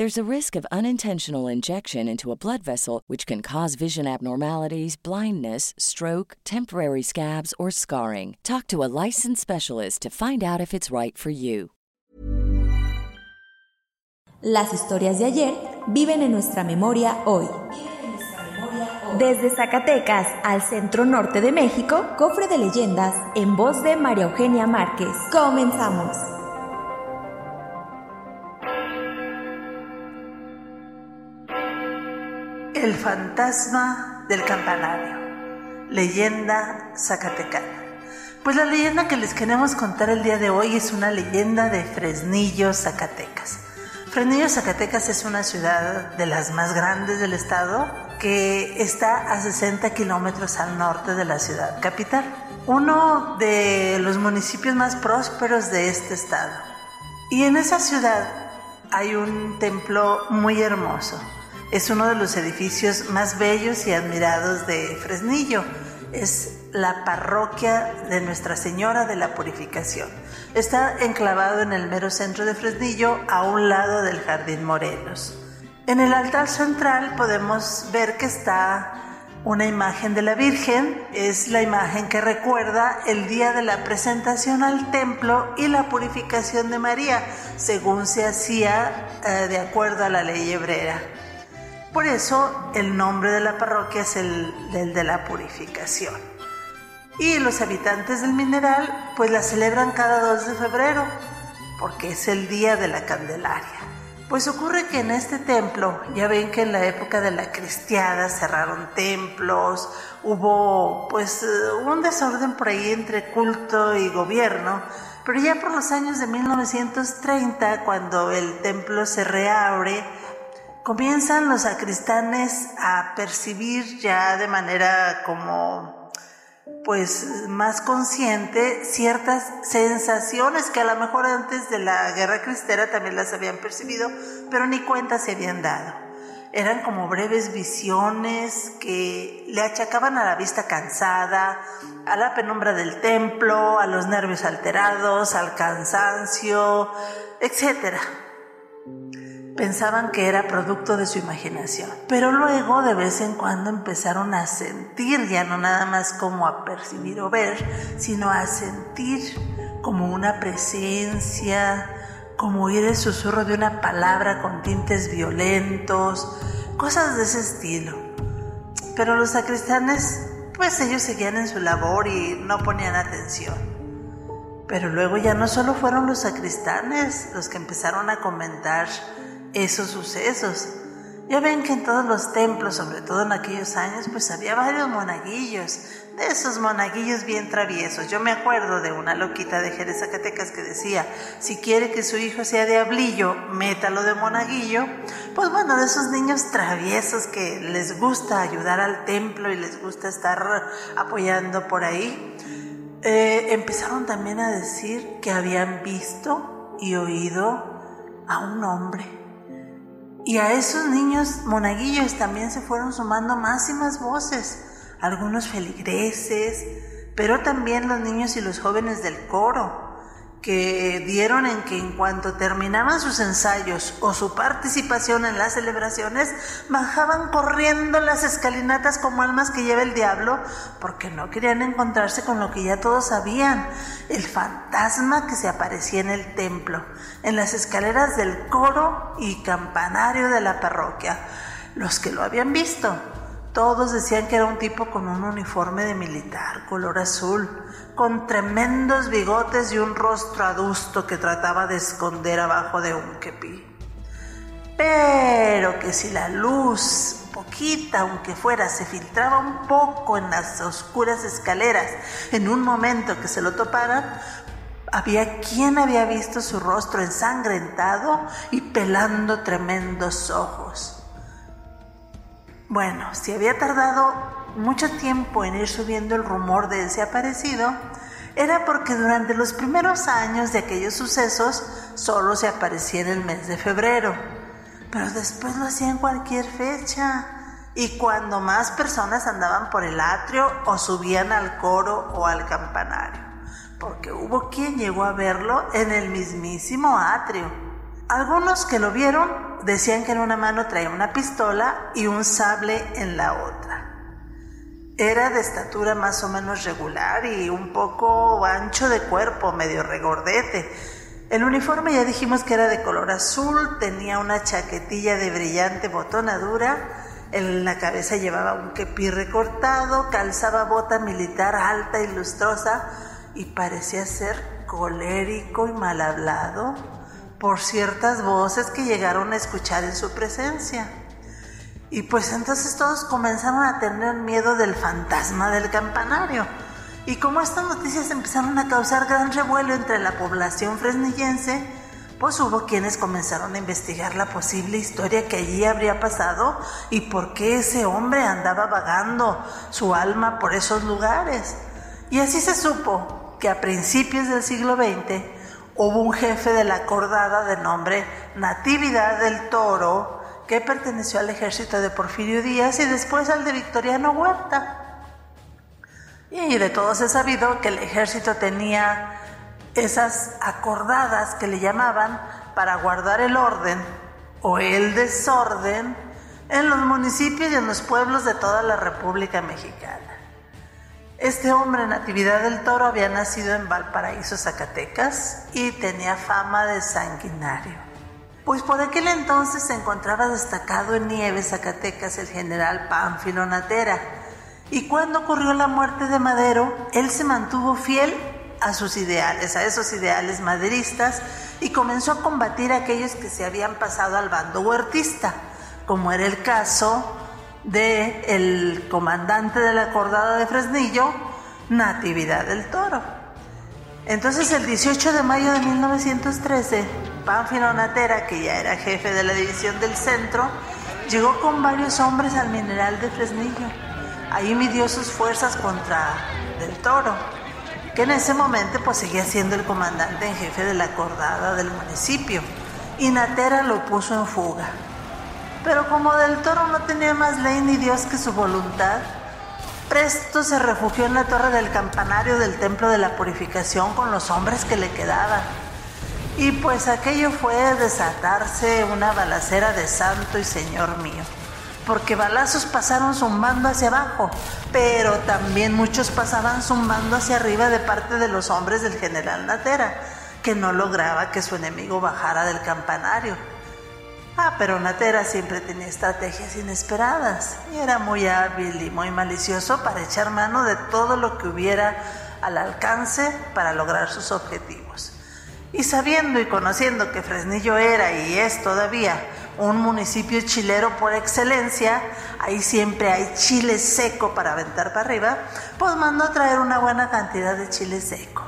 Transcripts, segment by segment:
There's a risk of unintentional injection into a blood vessel, which can cause vision abnormalities, blindness, stroke, temporary scabs, or scarring. Talk to a licensed specialist to find out if it's right for you. Las historias de ayer viven en nuestra memoria hoy. Desde Zacatecas al centro norte de México, cofre de leyendas en voz de María Eugenia Márquez. Comenzamos. El fantasma del campanario. Leyenda zacatecana. Pues la leyenda que les queremos contar el día de hoy es una leyenda de Fresnillo, Zacatecas. Fresnillo, Zacatecas es una ciudad de las más grandes del estado que está a 60 kilómetros al norte de la ciudad capital. Uno de los municipios más prósperos de este estado. Y en esa ciudad hay un templo muy hermoso es uno de los edificios más bellos y admirados de Fresnillo. Es la parroquia de Nuestra Señora de la Purificación. Está enclavado en el mero centro de Fresnillo, a un lado del Jardín Morelos. En el altar central podemos ver que está una imagen de la Virgen. Es la imagen que recuerda el día de la presentación al templo y la purificación de María, según se hacía eh, de acuerdo a la ley hebrea. Por eso el nombre de la parroquia es el, de la purificación. Y los habitantes del mineral pues la celebran cada 2 de febrero porque es el día de la Candelaria. Pues ocurre que en este templo, ya ven que en la época de la cristiada cerraron templos, hubo pues un desorden por ahí entre culto y gobierno, pero ya por los años de 1930, cuando el templo se reabre, comienzan los sacristanes a percibir ya de manera como pues más consciente ciertas sensaciones que a lo mejor antes de la guerra cristera también las habían percibido, pero ni cuenta se habían dado. Eran como breves visiones que le achacaban a la vista cansada, a la penumbra del templo, a los nervios alterados, al cansancio, etcétera pensaban que era producto de su imaginación. Pero luego de vez en cuando empezaron a sentir, ya no nada más como a percibir o ver, sino a sentir como una presencia, como oír el susurro de una palabra con tintes violentos, cosas de ese estilo. Pero los sacristanes, pues ellos seguían en su labor y no ponían atención. Pero luego ya no solo fueron los sacristanes los que empezaron a comentar esos sucesos. Ya ven que en todos los templos, sobre todo en aquellos años, pues había varios monaguillos, de esos monaguillos bien traviesos. Yo me acuerdo de una loquita de Jerez Zacatecas que decía, si quiere que su hijo sea diablillo, métalo de monaguillo. Pues bueno, de esos niños traviesos que les gusta ayudar al templo y les gusta estar apoyando por ahí, eh, empezaron también a decir que habían visto y oído a un hombre y a esos niños monaguillos también se fueron sumando más y más voces, algunos feligreses, pero también los niños y los jóvenes del coro, que dieron en que en cuanto terminaban sus ensayos o su participación en las celebraciones, bajaban corriendo las escalinatas como almas que lleva el diablo, porque no querían encontrarse con lo que ya todos sabían, el fantasma que se aparecía en el templo, en las escaleras del coro y campanario de la parroquia. Los que lo habían visto Todos decían que era un tipo con un uniforme de militar, color azul, con tremendos bigotes y un rostro adusto que trataba de esconder abajo de un kepi. Pero que si la luz, poquita aunque fuera, se filtraba un poco en las oscuras escaleras, en un momento que se lo toparan, había quien había visto su rostro ensangrentado y pelando tremendos ojos. Bueno, si había tardado mucho tiempo en ir subiendo el rumor de ese aparecido, era porque durante los primeros años de aquellos sucesos solo se aparecía en el mes de febrero, pero después lo hacía en cualquier fecha. Y cuando más personas andaban por el atrio o subían al coro o al campanario, porque hubo quien llegó a verlo en el mismísimo atrio. Algunos que lo vieron decían que en una mano traía una pistola y un sable en la otra. Era de estatura más o menos regular y un poco ancho de cuerpo, medio regordete. El uniforme ya dijimos que era de color azul, tenía una chaquetilla de brillante botonadura, en la cabeza llevaba un kepi recortado, calzaba bota militar alta y lustrosa y parecía ser colérico y mal hablado por ciertas voces que llegaron a escuchar en su presencia. Y pues entonces todos comenzaron a tener miedo del fantasma del campanario. Y como estas noticias empezaron a causar gran revuelo entre la población fresnillense, pues hubo quienes comenzaron a investigar la posible historia que allí habría pasado y por qué ese hombre andaba vagando su alma por esos lugares. Y así se supo que a principios del siglo XX hubo un jefe de la cordada de nombre Natividad del Toro que perteneció al ejército de Porfirio Díaz y después al de Victoriano Huerta. Y de todos he sabido que el ejército tenía esas acordadas que le llamaban para guardar el orden o el desorden en los municipios y en los pueblos de toda la República Mexicana. Este hombre, Natividad del Toro, había nacido en Valparaíso, Zacatecas, y tenía fama de sanguinario. Pues por aquel entonces se encontraba destacado en Nieves, Zacatecas, el general Pánfilo Natera. Y cuando ocurrió la muerte de Madero, él se mantuvo fiel a sus ideales, a esos ideales maderistas, y comenzó a combatir a aquellos que se habían pasado al bando huertista, como era el caso de el comandante de la cordada de Fresnillo, Natividad del Toro. Entonces el 18 de mayo de 1913, Pánfilo Natera, que ya era jefe de la división del centro, llegó con varios hombres al mineral de Fresnillo. Ahí midió sus fuerzas contra Del Toro, que en ese momento pues seguía siendo el comandante en jefe de la cordada del municipio, y Natera lo puso en fuga. Pero como del toro no tenía más ley ni Dios que su voluntad, presto se refugió en la torre del campanario del templo de la purificación con los hombres que le quedaban. Y pues aquello fue desatarse una balacera de santo y señor mío. Porque balazos pasaron zumbando hacia abajo, pero también muchos pasaban zumbando hacia arriba de parte de los hombres del general Natera, que no lograba que su enemigo bajara del campanario. Ah, pero Natera siempre tenía estrategias inesperadas y era muy hábil y muy malicioso para echar mano de todo lo que hubiera al alcance para lograr sus objetivos. Y sabiendo y conociendo que Fresnillo era y es todavía un municipio chilero por excelencia, ahí siempre hay chile seco para aventar para arriba, pues mandó traer una buena cantidad de chile seco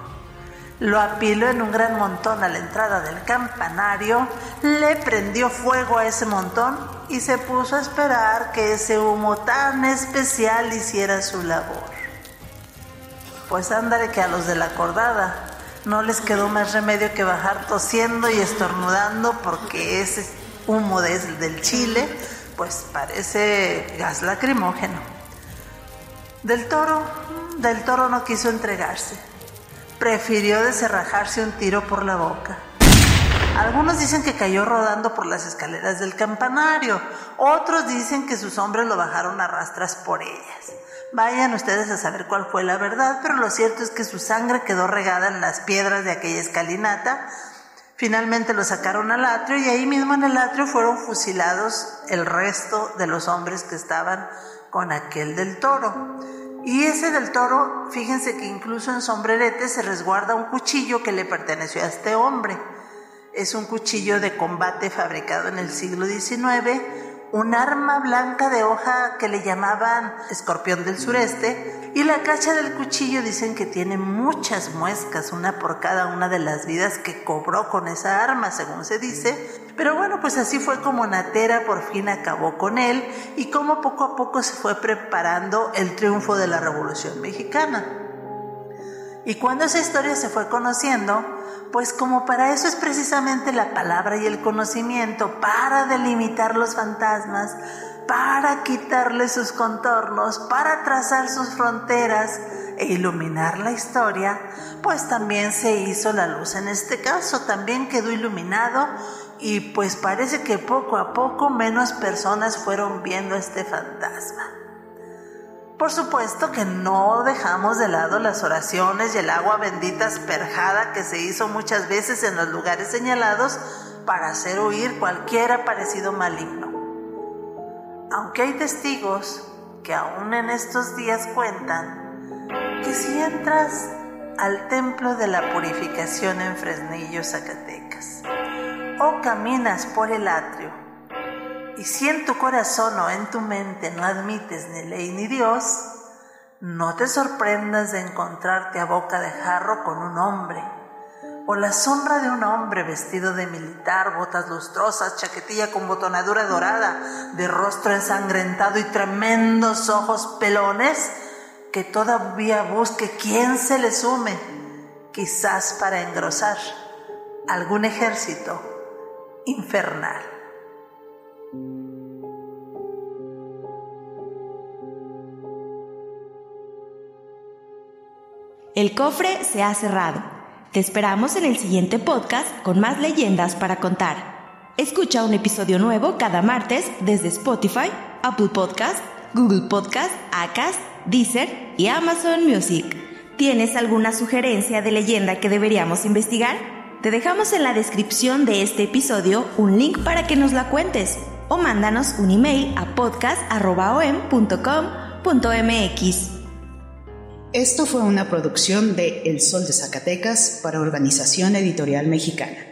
lo apiló en un gran montón a la entrada del campanario, le prendió fuego a ese montón y se puso a esperar que ese humo tan especial hiciera su labor. Pues ándale que a los de la cordada no les quedó más remedio que bajar tosiendo y estornudando porque ese humo del chile pues parece gas lacrimógeno. Del toro, del toro no quiso entregarse prefirió deserrajarse un tiro por la boca. Algunos dicen que cayó rodando por las escaleras del campanario, otros dicen que sus hombres lo bajaron a rastras por ellas. Vayan ustedes a saber cuál fue la verdad, pero lo cierto es que su sangre quedó regada en las piedras de aquella escalinata. Finalmente lo sacaron al atrio y ahí mismo en el atrio fueron fusilados el resto de los hombres que estaban con aquel del toro. Y ese del toro, fíjense que incluso en sombrerete se resguarda un cuchillo que le perteneció a este hombre. Es un cuchillo de combate fabricado en el siglo XIX, un arma blanca de hoja que le llamaban escorpión del sureste, y la cacha del cuchillo dicen que tiene muchas muescas, una por cada una de las vidas que cobró con esa arma, según se dice. Pero bueno, pues así fue como Natera por fin acabó con él y como poco a poco se fue preparando el triunfo de la Revolución Mexicana. Y cuando esa historia se fue conociendo, pues como para eso es precisamente la palabra y el conocimiento, para delimitar los fantasmas, para quitarle sus contornos, para trazar sus fronteras e iluminar la historia, pues también se hizo la luz. En este caso también quedó iluminado y pues parece que poco a poco menos personas fueron viendo este fantasma. Por supuesto que no dejamos de lado las oraciones y el agua bendita asperjada que se hizo muchas veces en los lugares señalados para hacer huir cualquier aparecido maligno. Aunque hay testigos que aún en estos días cuentan que si entras al templo de la purificación en Fresnillo, Zacatecas, caminas por el atrio, y si en tu corazón o en tu mente no admites ni ley ni Dios, no te sorprendas de encontrarte a boca de jarro con un hombre, o la sombra de un hombre vestido de militar, botas lustrosas, chaquetilla con botonadura dorada, de rostro ensangrentado y tremendos ojos pelones, que todavía busque quién se le sume, quizás para engrosar algún ejército infernal. El cofre se ha cerrado. Te esperamos en el siguiente podcast con más leyendas para contar. Escucha un episodio nuevo cada martes desde Spotify, Apple Podcast, Google Podcast, Acast, Deezer y Amazon Music. ¿Tienes alguna sugerencia de leyenda que deberíamos investigar? Te dejamos en la descripción de este episodio un link para que nos la cuentes o mándanos un email a podcast.com.mx. Esto fue una producción de El Sol de Zacatecas para Organización Editorial Mexicana.